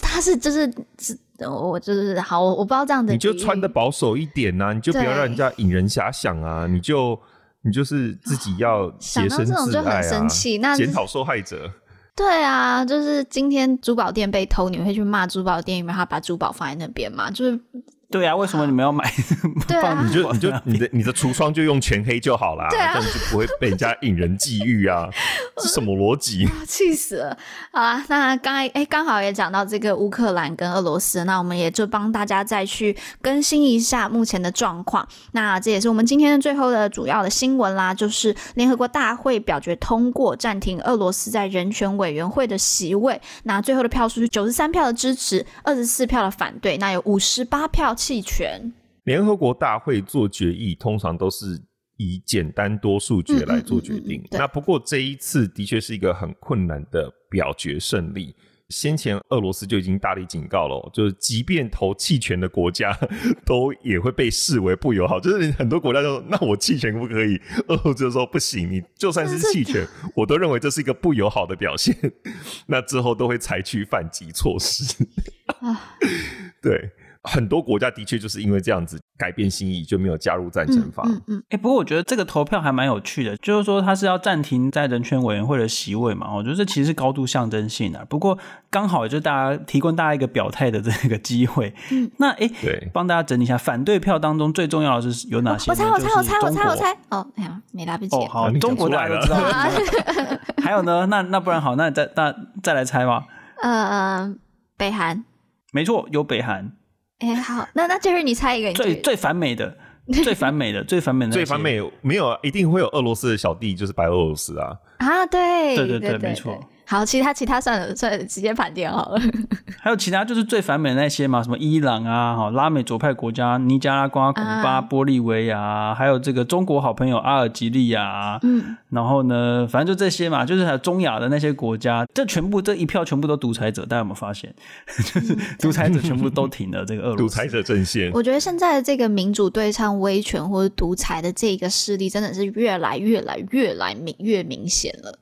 他是就是是，我就是好，我我不知道这样的，你就穿的保守一点呐、啊，你就不要让人家引人遐想啊，你就你就是自己要洁身自爱啊，想到这种就很生气，那检讨受害者。对啊，就是今天珠宝店被偷，你会去骂珠宝店，因为他把珠宝放在那边嘛？就是。对啊，为什么你们要买？对啊，你就你就你的你的橱窗就用全黑就好啦，这样就不会被人家引人觊觎啊！是什么逻辑？气死了！好啊，那刚才哎，刚好也讲到这个乌克兰跟俄罗斯，那我们也就帮大家再去更新一下目前的状况。那这也是我们今天的最后的主要的新闻啦，就是联合国大会表决通过暂停俄罗斯在人权委员会的席位，那最后的票数是九十三票的支持，二十四票的反对，那有五十八票。弃权。联合国大会做决议，通常都是以简单多数决来做决定。嗯嗯嗯嗯、那不过这一次的确是一个很困难的表决胜利。先前俄罗斯就已经大力警告了，就是即便投弃权的国家，都也会被视为不友好。就是很多国家就说：“那我弃权不可以？” 俄罗斯就说：“不行，你就算是弃权，我都认为这是一个不友好的表现。”那之后都会采取反击措施。对。很多国家的确就是因为这样子改变心意，就没有加入战争法。嗯嗯。哎、嗯欸，不过我觉得这个投票还蛮有趣的，就是说他是要暂停在人权委员会的席位嘛。我觉得这其实是高度象征性的。不过刚好也就大家提供大家一个表态的这个机会。嗯。那哎，欸、对，帮大家整理一下，反对票当中最重要的是有哪些？我猜，我猜，我猜，我猜，我猜。哦，哎呀，没来不及。哦，好，中国大家都知道。还有呢？那那不然好，那再那再来猜吧。呃，北韩。没错，有北韩。哎、欸，好，那那就是你猜一个最最反美的、最反美的、最反美的、最反美没有啊，一定会有俄罗斯的小弟，就是白俄罗斯啊。啊，对，对对对没错。好，其他其他算了算了，直接盘点好了。还有其他就是最反美的那些嘛，什么伊朗啊，哈，拉美左派国家，尼加拉瓜、古巴、啊、玻利维亚，还有这个中国好朋友阿尔及利亚，嗯，然后呢，反正就这些嘛，就是还有中亚的那些国家，这全部这一票全部都独裁者，大家有没有发现？就是 独裁者全部都挺了这个俄罗斯。独裁者阵线。我觉得现在的这个民主对抗威权或者独裁的这个势力，真的是越来越来越来明越明显了。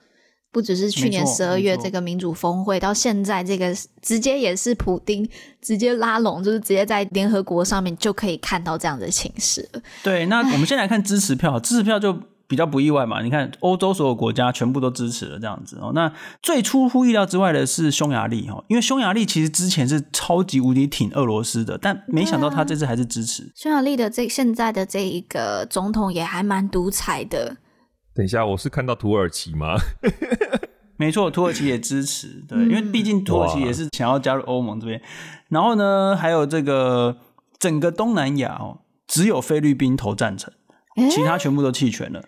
不只是去年十二月这个民主峰会，到现在这个直接也是普丁直接拉拢，就是直接在联合国上面就可以看到这样的情势了。对，那我们先来看支持票，支持票就比较不意外嘛。你看欧洲所有国家全部都支持了这样子哦。那最出乎意料之外的是匈牙利哦，因为匈牙利其实之前是超级无敌挺俄罗斯的，但没想到他这次还是支持。啊，匈牙利的这现在的这一个总统也还蛮独裁的。等一下，我是看到土耳其吗？没错，土耳其也支持，对，因为毕竟土耳其也是想要加入欧盟这边。然后呢，还有这个整个东南亚哦，只有菲律宾投赞成，其他全部都弃权了。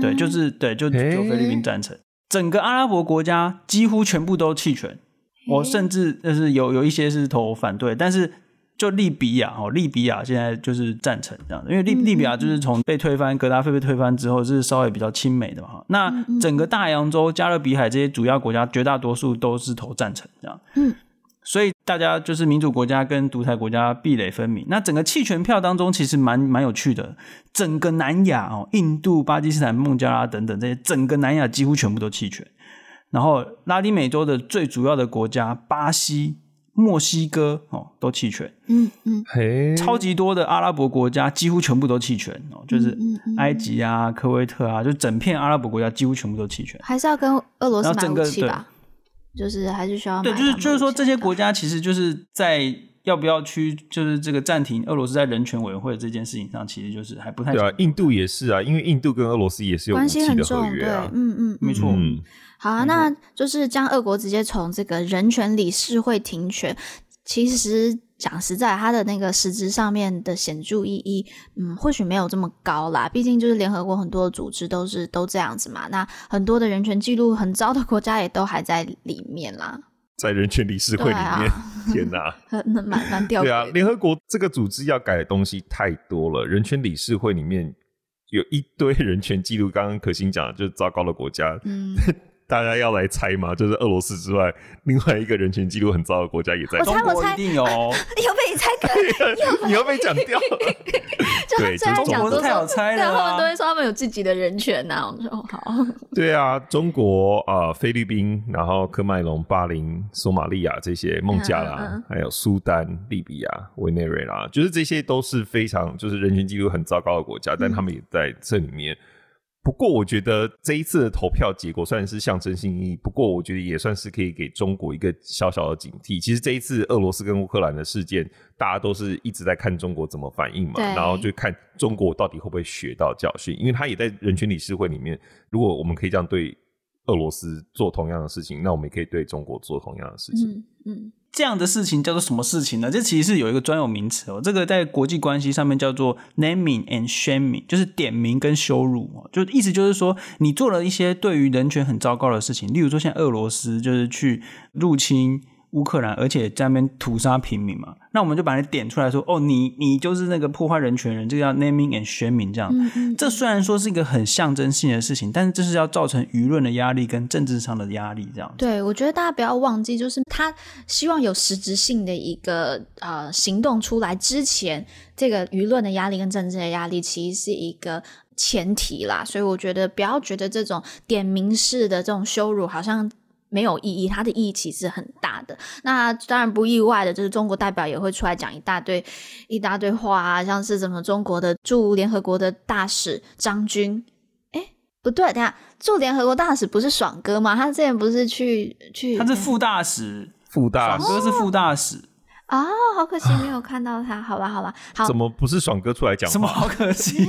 对，就是对，就只有菲律宾赞成。整个阿拉伯国家几乎全部都弃权，我甚至就是有有一些是投反对，但是。就利比亚哦，利比亚现在就是赞成这样的，因为利利比亚就是从被推翻，格达费被推翻之后，是稍微比较亲美的嘛。那整个大洋洲、加勒比海这些主要国家，绝大多数都是投赞成这样。嗯，所以大家就是民主国家跟独裁国家壁垒分明。那整个弃权票当中，其实蛮蛮有趣的。整个南亚哦，印度、巴基斯坦、孟加拉等等这些，整个南亚几乎全部都弃权。然后拉丁美洲的最主要的国家巴西。墨西哥哦，都弃权，嗯嗯，嘿，超级多的阿拉伯国家几乎全部都弃权哦，就是埃及啊、科威特啊，就整片阿拉伯国家几乎全部都弃权。还是要跟俄罗斯买武器吧？就是还是需要对，就是就是说这些国家其实就是在要不要去，就是这个暂停俄罗斯在人权委员会这件事情上，其实就是还不太对啊。印度也是啊，因为印度跟俄罗斯也是有武器的合约啊，嗯嗯，没错。嗯好啊，那就是将俄国直接从这个人权理事会停权。其实讲实在，它的那个实质上面的显著意义，嗯，或许没有这么高啦。毕竟就是联合国很多的组织都是都这样子嘛。那很多的人权记录很糟的国家也都还在里面啦。在人权理事会里面，啊、天哪，那蛮蛮掉。对啊，联合国这个组织要改的东西太多了。人权理事会里面有一堆 人权记录，刚刚可心讲的就是糟糕的国家。嗯。大家要来猜吗？就是俄罗斯之外，另外一个人权记录很糟的国家也在。我猜，我猜，一定有。你 又被你猜可 你又被讲掉。对，中国太好猜了。他们都会说他们有自己的人权呐。我说好。对啊，中国啊、呃，菲律宾，然后科麦隆、巴林、索马利亚这些，孟加拉，嗯嗯、还有苏丹、利比亚、委内瑞拉，就是这些都是非常就是人权记录很糟糕的国家，嗯、但他们也在这里面。不过，我觉得这一次的投票结果虽然是象征性意义，不过我觉得也算是可以给中国一个小小的警惕。其实这一次俄罗斯跟乌克兰的事件，大家都是一直在看中国怎么反应嘛，然后就看中国到底会不会学到教训，因为他也在人权理事会里面。如果我们可以这样对俄罗斯做同样的事情，那我们也可以对中国做同样的事情。嗯。嗯这样的事情叫做什么事情呢？这其实是有一个专有名词哦，这个在国际关系上面叫做 naming and shaming，就是点名跟羞辱哦，就意思就是说你做了一些对于人权很糟糕的事情，例如说像俄罗斯就是去入侵。乌克兰，而且在那边屠杀平民嘛，那我们就把你点出来说，哦，你你就是那个破坏人权人，这个叫 naming and shaming 这样。嗯嗯。这虽然说是一个很象征性的事情，但是这是要造成舆论的压力跟政治上的压力这样。对，我觉得大家不要忘记，就是他希望有实质性的一个呃行动出来之前，这个舆论的压力跟政治的压力其实是一个前提啦。所以我觉得不要觉得这种点名式的这种羞辱好像。没有意义，它的意义其实很大的。那当然不意外的，就是中国代表也会出来讲一大堆一大堆话啊，像是什么中国的驻联合国的大使张军，哎，不对，等下驻联合国大使不是爽哥吗？他之前不是去去？他是副大使，副大使，爽哥是副大使。哦哦，好可惜没有看到他，好吧，好吧，好。怎么不是爽哥出来讲话？什么好可惜？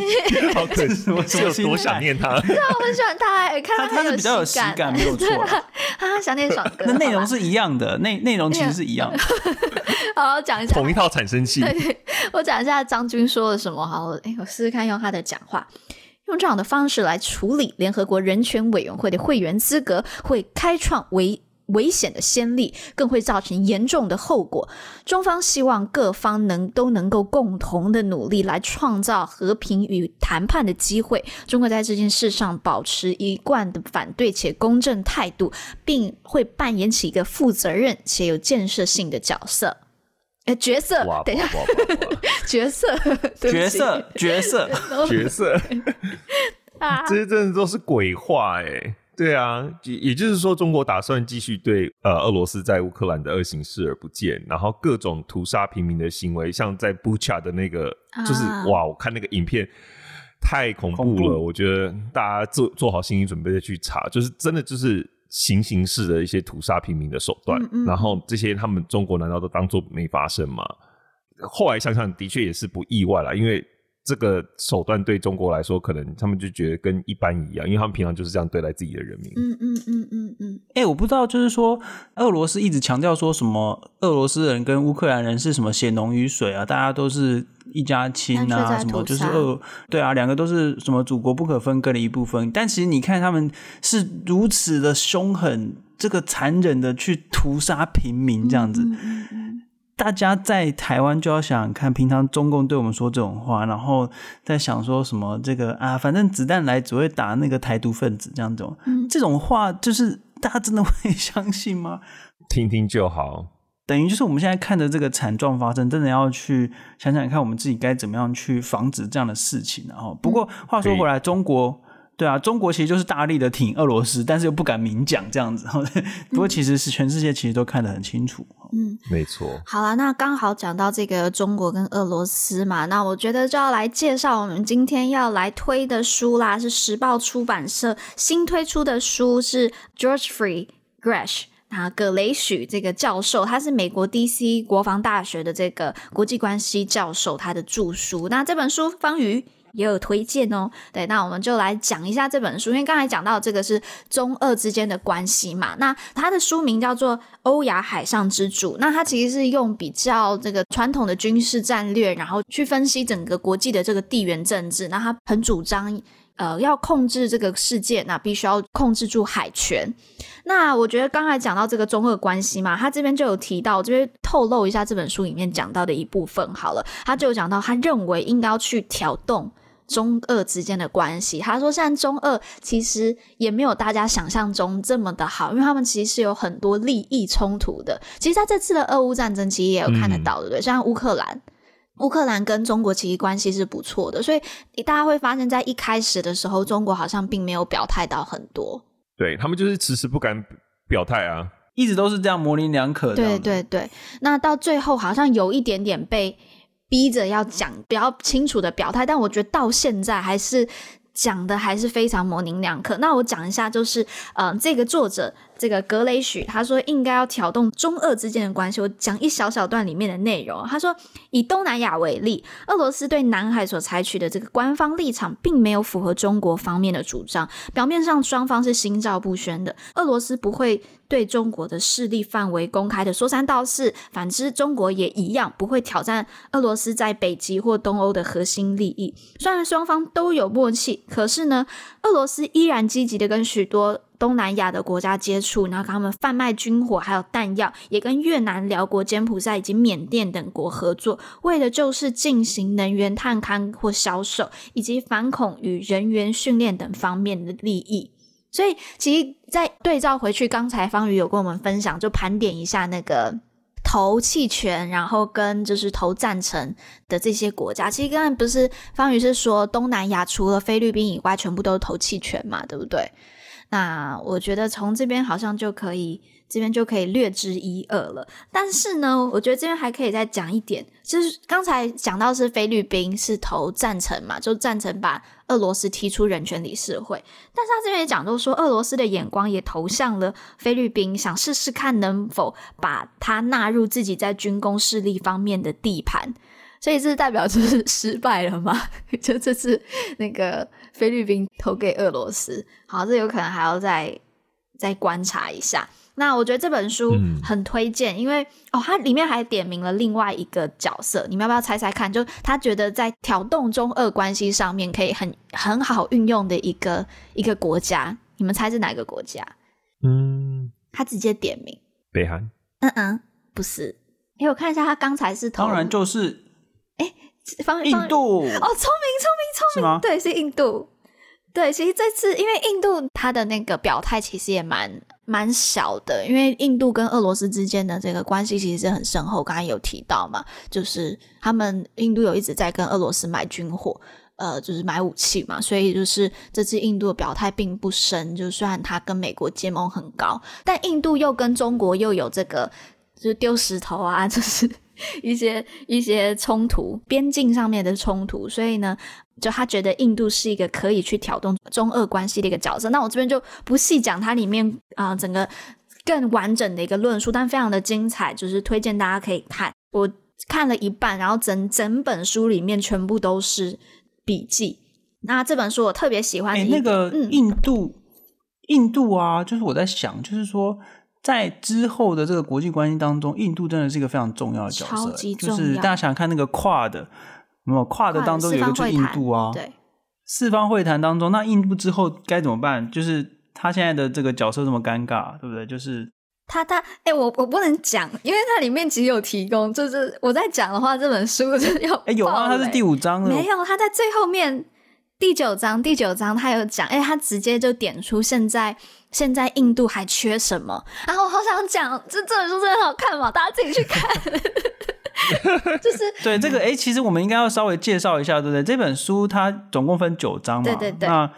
好可惜，我有多想念他。对，我很喜欢他，看他比较有喜感，没有错。啊，想念爽哥。那内容是一样的，内内容其实是一样的。好，讲一下同一套产生器。对，我讲一下张军说了什么。好，哎，我试试看用他的讲话，用这样的方式来处理联合国人权委员会的会员资格，会开创为。危险的先例，更会造成严重的后果。中方希望各方能都能够共同的努力，来创造和平与谈判的机会。中国在这件事上保持一贯的反对且公正态度，并会扮演起一个负责任且有建设性的角色。呃，角色，等一下，角色，角色，角色，角色，啊，这些真的都是鬼话哎。对啊，也也就是说，中国打算继续对呃俄罗斯在乌克兰的恶行视而不见，然后各种屠杀平民的行为，像在 Bucha 的那个，就是、啊、哇，我看那个影片太恐怖了，怖我觉得大家做做好心理准备再去查，就是真的就是行刑式的一些屠杀平民的手段，嗯嗯然后这些他们中国难道都当做没发生吗？后来想想，的确也是不意外啦，因为。这个手段对中国来说，可能他们就觉得跟一般一样，因为他们平常就是这样对待自己的人民。嗯嗯嗯嗯嗯。哎、欸，我不知道，就是说，俄罗斯一直强调说什么，俄罗斯人跟乌克兰人是什么血浓于水啊，大家都是一家亲啊，什么就是俄，对啊，两个都是什么祖国不可分割的一部分。但其实你看，他们是如此的凶狠，这个残忍的去屠杀平民，这样子。嗯嗯嗯大家在台湾就要想想看，平常中共对我们说这种话，然后在想说什么这个啊，反正子弹来只会打那个台独分子这样子，嗯，这种话就是大家真的会相信吗？听听就好，等于就是我们现在看的这个惨状发生，真的要去想想看，我们自己该怎么样去防止这样的事情。然后，不过话说回来，中国。对啊，中国其实就是大力的挺俄罗斯，但是又不敢明讲这样子。不过其实是全世界其实都看得很清楚。嗯，没错。好了，那刚好讲到这个中国跟俄罗斯嘛，那我觉得就要来介绍我们今天要来推的书啦，是时报出版社新推出的书，是 George Free Gresh 啊，葛雷许这个教授，他是美国 DC 国防大学的这个国际关系教授，他的著书。那这本书方瑜。也有推荐哦，对，那我们就来讲一下这本书，因为刚才讲到这个是中俄之间的关系嘛，那它的书名叫做《欧亚海上之主》，那它其实是用比较这个传统的军事战略，然后去分析整个国际的这个地缘政治，那它很主张呃要控制这个世界，那必须要控制住海权。那我觉得刚才讲到这个中俄关系嘛，他这边就有提到，这边透露一下这本书里面讲到的一部分好了，他就有讲到他认为应该要去挑动。中俄之间的关系。他说，现在中俄其实也没有大家想象中这么的好，因为他们其实是有很多利益冲突的。其实在这次的俄乌战争，其实也有看得到，对不对？像乌克兰，乌克兰跟中国其实关系是不错的，所以大家会发现，在一开始的时候，中国好像并没有表态到很多。对，他们就是迟迟不敢表态啊，一直都是这样模棱两可的。对对对，那到最后好像有一点点被逼着要讲比较清楚的表态，但我觉得到现在还是讲的还是非常模棱两可。那我讲一下，就是嗯、呃，这个作者。这个格雷许他说应该要挑动中俄之间的关系。我讲一小小段里面的内容。他说，以东南亚为例，俄罗斯对南海所采取的这个官方立场，并没有符合中国方面的主张。表面上双方是心照不宣的，俄罗斯不会对中国的势力范围公开的说三道四，反之，中国也一样不会挑战俄罗斯在北极或东欧的核心利益。虽然双方都有默契，可是呢，俄罗斯依然积极的跟许多。东南亚的国家接触，然后跟他们贩卖军火，还有弹药，也跟越南、寮国、柬埔寨以及缅甸等国合作，为的就是进行能源探勘或销售，以及反恐与人员训练等方面的利益。所以，其实，在对照回去，刚才方宇有跟我们分享，就盘点一下那个投弃权，然后跟就是投赞成的这些国家。其实刚才不是方宇是说，东南亚除了菲律宾以外，全部都是投弃权嘛，对不对？那我觉得从这边好像就可以，这边就可以略知一二了。但是呢，我觉得这边还可以再讲一点，就是刚才讲到是菲律宾是投赞成嘛，就赞成把俄罗斯踢出人权理事会。但是他这边也讲到说，俄罗斯的眼光也投向了菲律宾，想试试看能否把它纳入自己在军工势力方面的地盘。所以这代表就是失败了吗？就这次那个菲律宾投给俄罗斯，好，这有可能还要再再观察一下。那我觉得这本书很推荐，嗯、因为哦，它里面还点名了另外一个角色，你们要不要猜猜看？就他觉得在挑动中俄关系上面可以很很好运用的一个一个国家，你们猜是哪个国家？嗯，他直接点名北韩。嗯嗯，不是。哎，我看一下，他刚才是投，当然就是。方印度哦，聪明聪明聪明，对，是印度。对，其实这次因为印度他的那个表态其实也蛮蛮小的，因为印度跟俄罗斯之间的这个关系其实是很深厚。刚才有提到嘛，就是他们印度有一直在跟俄罗斯买军火，呃，就是买武器嘛，所以就是这次印度的表态并不深。就虽然他跟美国结盟很高，但印度又跟中国又有这个就是丢石头啊，就是。一些一些冲突，边境上面的冲突，所以呢，就他觉得印度是一个可以去挑动中俄关系的一个角色。那我这边就不细讲它里面啊、呃、整个更完整的一个论述，但非常的精彩，就是推荐大家可以看。我看了一半，然后整整本书里面全部都是笔记。那这本书我特别喜欢的、欸、那个印度，嗯、印度啊，就是我在想，就是说。在之后的这个国际关系当中，印度真的是一个非常重要的角色。就是大家想看那个跨的，没有跨的当中有一个就是印度啊，对，四方会谈当中，那印度之后该怎么办？就是他现在的这个角色这么尴尬，对不对？就是他他哎、欸，我我不能讲，因为它里面其实有提供，就是我在讲的话，这本书就要哎、欸、有啊，它是第五章，没有，他在最后面第九章第九章他有讲，哎、欸，他直接就点出现在。现在印度还缺什么？然后我好想讲，这这本书真的很好看嘛，大家自己去看。就是对这个，哎，其实我们应该要稍微介绍一下，对不对？这本书它总共分九章嘛，对对对，那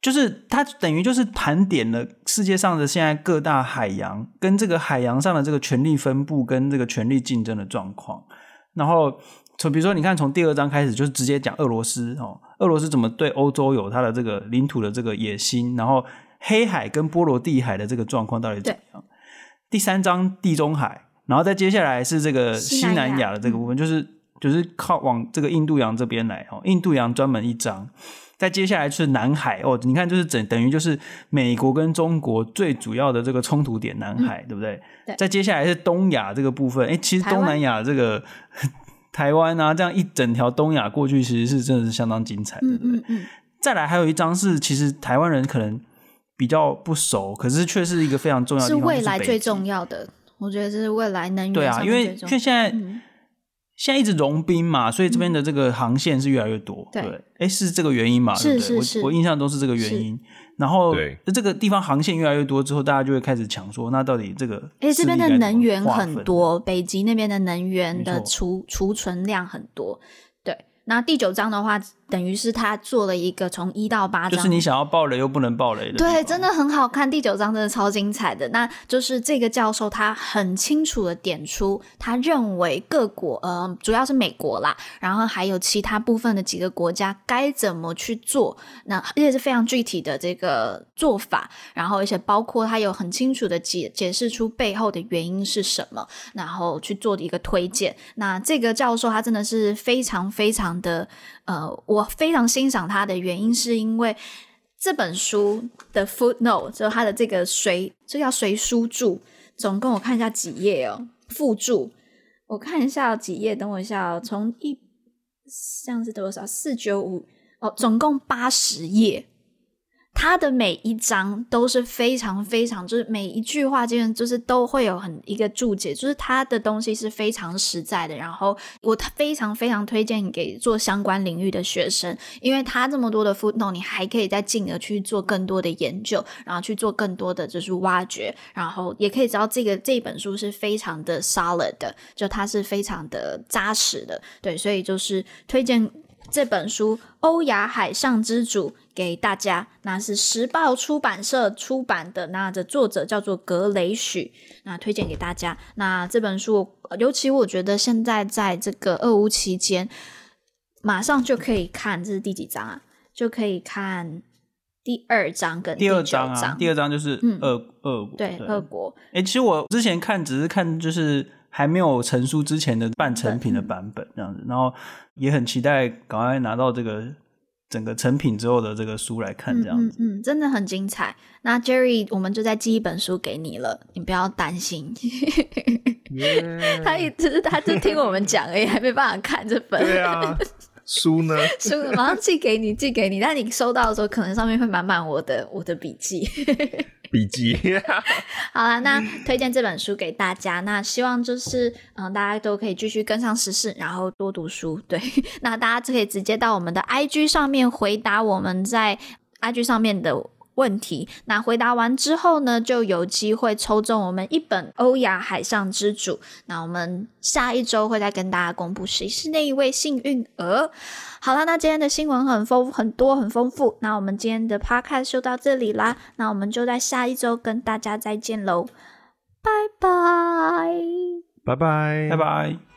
就是它等于就是盘点了世界上的现在各大海洋跟这个海洋上的这个权力分布跟这个权力竞争的状况。然后从比如说，你看从第二章开始，就是直接讲俄罗斯哦，俄罗斯怎么对欧洲有它的这个领土的这个野心，然后。黑海跟波罗的海的这个状况到底怎么样？第三章地中海，然后再接下来是这个西南亚的这个部分，就是就是靠往这个印度洋这边来哦。印度洋专门一章，再接下来是南海哦。你看，就是等等于就是美国跟中国最主要的这个冲突点，南海、嗯、对不对？对。再接下来是东亚这个部分，哎，其实东南亚这个台湾啊，这样一整条东亚过去，其实是真的是相当精彩的，对不对？嗯嗯嗯。再来还有一张是，其实台湾人可能。比较不熟，可是却是一个非常重要的地方，是未来最重要的。我觉得这是未来能源。对啊，因为因为现在、嗯、现在一直融冰嘛，所以这边的这个航线是越来越多。对，哎，是这个原因嘛？是是是，我我印象都是这个原因。然后，这个地方航线越来越多之后，大家就会开始抢说，那到底这个？哎，这边的能源很多，北极那边的能源的储储存量很多。对，那第九章的话。等于是他做了一个从一到八章，就是你想要爆雷又不能爆雷的。对，真的很好看。第九章真的超精彩的。那就是这个教授他很清楚的点出，他认为各国呃，主要是美国啦，然后还有其他部分的几个国家该怎么去做，那而且是非常具体的这个做法，然后而且包括他有很清楚的解解释出背后的原因是什么，然后去做的一个推荐。那这个教授他真的是非常非常的呃。我非常欣赏他的原因，是因为这本书的 footnote，就他的这个随，这叫随书注，总共我看一下几页哦，附注，我看一下几页，等我一下哦，从一像是多少？四九五哦，总共八十页。他的每一章都是非常非常，就是每一句话基本就是都会有很一个注解，就是他的东西是非常实在的。然后我非常非常推荐给做相关领域的学生，因为他这么多的 footnote，你还可以再进而去做更多的研究，然后去做更多的就是挖掘，然后也可以知道这个这本书是非常的 solid 的，就它是非常的扎实的。对，所以就是推荐。这本书《欧亚海上之主》给大家，那是时报出版社出版的，那这作者叫做格雷许，那推荐给大家。那这本书，尤其我觉得现在在这个俄乌期间，马上就可以看，这是第几章啊？就可以看第二章跟第二章啊，第二章就是俄俄国，对，俄国。哎，其实我之前看只是看就是。还没有成书之前的半成品的版本这样子，然后也很期待赶快拿到这个整个成品之后的这个书来看这样子。嗯，嗯，真的很精彩。那 Jerry，我们就再寄一本书给你了，你不要担心。他一直他就听我们讲而已，还没办法看这本。对啊，书呢？书马上寄给你，寄给你。但你收到的时候，可能上面会满满我的我的笔记。笔记，好了，那推荐这本书给大家。那希望就是，嗯，大家都可以继续跟上时事，然后多读书。对，那大家就可以直接到我们的 IG 上面回答我们在 IG 上面的问题。那回答完之后呢，就有机会抽中我们一本《欧亚海上之主》。那我们下一周会再跟大家公布谁是那一位幸运儿。好了，那今天的新闻很丰很多很丰富，那我们今天的 podcast 就到这里啦，那我们就在下一周跟大家再见喽，拜拜，拜拜，拜拜。